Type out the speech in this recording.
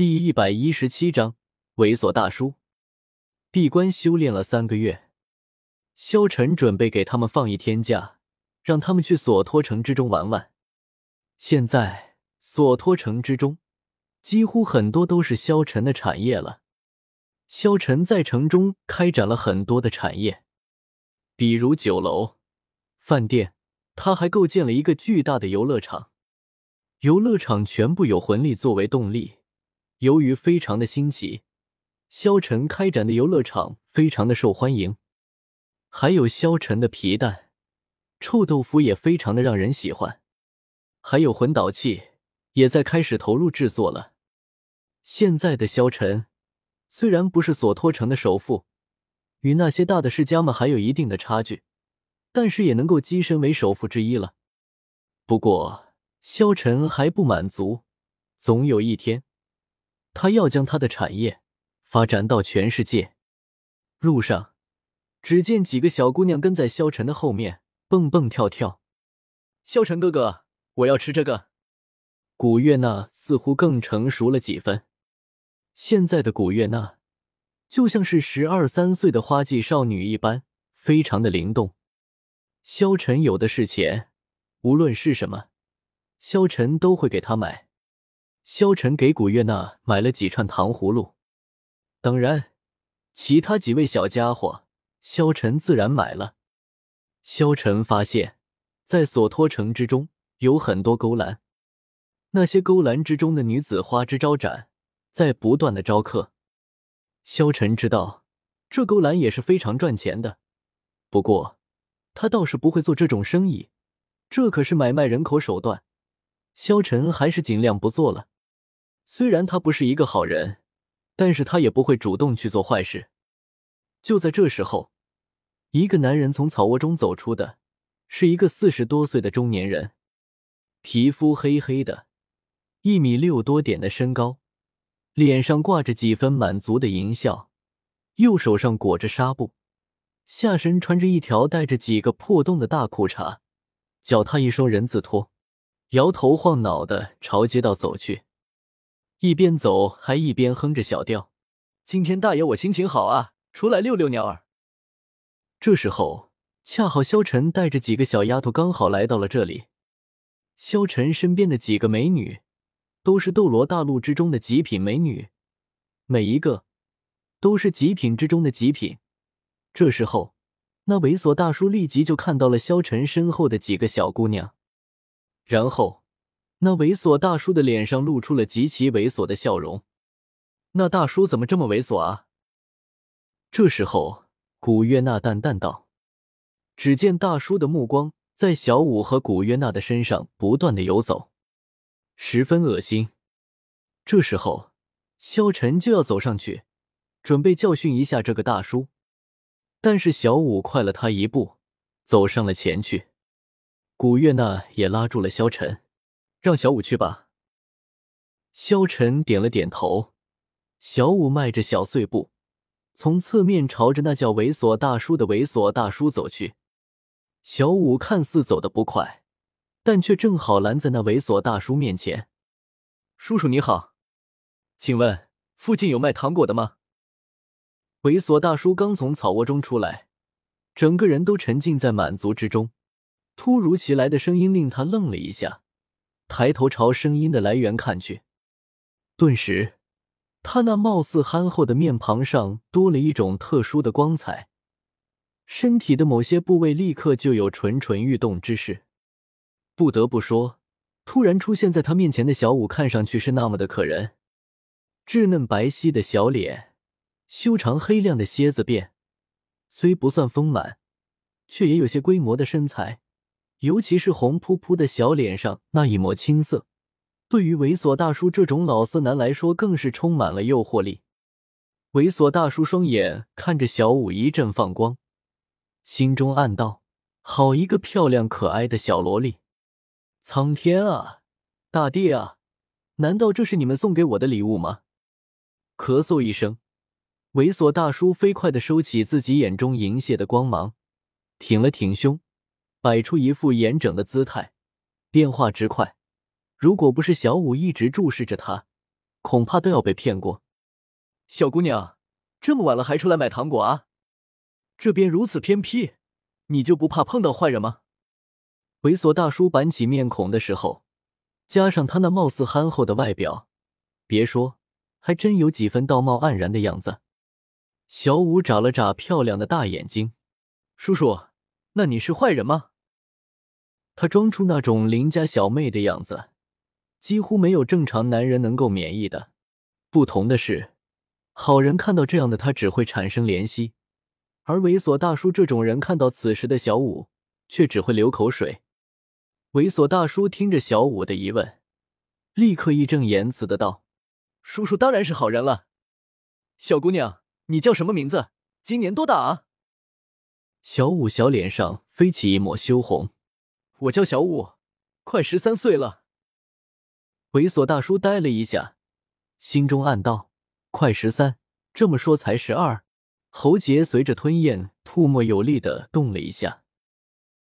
第一百一十七章猥琐大叔。闭关修炼了三个月，萧晨准备给他们放一天假，让他们去索托城之中玩玩。现在索托城之中，几乎很多都是萧晨的产业了。萧晨在城中开展了很多的产业，比如酒楼、饭店，他还构建了一个巨大的游乐场。游乐场全部有魂力作为动力。由于非常的新奇，萧晨开展的游乐场非常的受欢迎，还有萧晨的皮蛋、臭豆腐也非常的让人喜欢，还有魂导器也在开始投入制作了。现在的萧晨虽然不是索托城的首富，与那些大的世家们还有一定的差距，但是也能够跻身为首富之一了。不过萧晨还不满足，总有一天。他要将他的产业发展到全世界。路上，只见几个小姑娘跟在萧晨的后面蹦蹦跳跳。萧晨哥哥，我要吃这个。古月娜似乎更成熟了几分。现在的古月娜就像是十二三岁的花季少女一般，非常的灵动。萧晨有的是钱，无论是什么，萧晨都会给她买。萧晨给古月娜买了几串糖葫芦，当然，其他几位小家伙，萧晨自然买了。萧晨发现，在索托城之中有很多勾栏，那些勾栏之中的女子花枝招展，在不断的招客。萧晨知道，这勾栏也是非常赚钱的，不过他倒是不会做这种生意，这可是买卖人口手段。萧晨还是尽量不做了。虽然他不是一个好人，但是他也不会主动去做坏事。就在这时候，一个男人从草窝中走出的，是一个四十多岁的中年人，皮肤黑黑的，一米六多点的身高，脸上挂着几分满足的淫笑，右手上裹着纱布，下身穿着一条带着几个破洞的大裤衩，脚踏一双人字拖，摇头晃脑的朝街道走去。一边走还一边哼着小调：“今天大爷我心情好啊，出来遛遛鸟儿。”这时候，恰好萧晨带着几个小丫头刚好来到了这里。萧晨身边的几个美女，都是斗罗大陆之中的极品美女，每一个都是极品之中的极品。这时候，那猥琐大叔立即就看到了萧晨身后的几个小姑娘，然后。那猥琐大叔的脸上露出了极其猥琐的笑容。那大叔怎么这么猥琐啊？这时候，古月娜淡淡道：“只见大叔的目光在小舞和古月娜的身上不断的游走，十分恶心。”这时候，萧晨就要走上去，准备教训一下这个大叔，但是小舞快了他一步，走上了前去。古月娜也拉住了萧晨。让小五去吧。萧晨点了点头。小五迈着小碎步，从侧面朝着那叫猥琐大叔的猥琐大叔走去。小五看似走得不快，但却正好拦在那猥琐大叔面前。叔叔你好，请问附近有卖糖果的吗？猥琐大叔刚从草窝中出来，整个人都沉浸在满足之中。突如其来的声音令他愣了一下。抬头朝声音的来源看去，顿时，他那貌似憨厚的面庞上多了一种特殊的光彩，身体的某些部位立刻就有蠢蠢欲动之势。不得不说，突然出现在他面前的小舞看上去是那么的可人，稚嫩白皙的小脸，修长黑亮的蝎子辫，虽不算丰满，却也有些规模的身材。尤其是红扑扑的小脸上那一抹青涩，对于猥琐大叔这种老色男来说，更是充满了诱惑力。猥琐大叔双眼看着小舞一阵放光，心中暗道：好一个漂亮可爱的小萝莉！苍天啊，大地啊，难道这是你们送给我的礼物吗？咳嗽一声，猥琐大叔飞快的收起自己眼中淫亵的光芒，挺了挺胸。摆出一副严整的姿态，变化之快，如果不是小五一直注视着他，恐怕都要被骗过。小姑娘，这么晚了还出来买糖果啊？这边如此偏僻，你就不怕碰到坏人吗？猥琐大叔板起面孔的时候，加上他那貌似憨厚的外表，别说，还真有几分道貌岸然的样子。小五眨了眨漂亮的大眼睛，叔叔，那你是坏人吗？他装出那种邻家小妹的样子，几乎没有正常男人能够免疫的。不同的是。好人看到这样的他只会产生怜惜，而猥琐大叔这种人看到此时的小五却只会流口水。猥琐大叔听着小五的疑问，立刻义正言辞的道：“叔叔当然是好人了。小姑娘，你叫什么名字？今年多大啊？”小五小脸上飞起一抹羞红：“我叫小五，快十三岁了。”猥琐大叔呆了一下，心中暗道。快十三，这么说才十二。喉结随着吞咽，吐沫有力的动了一下。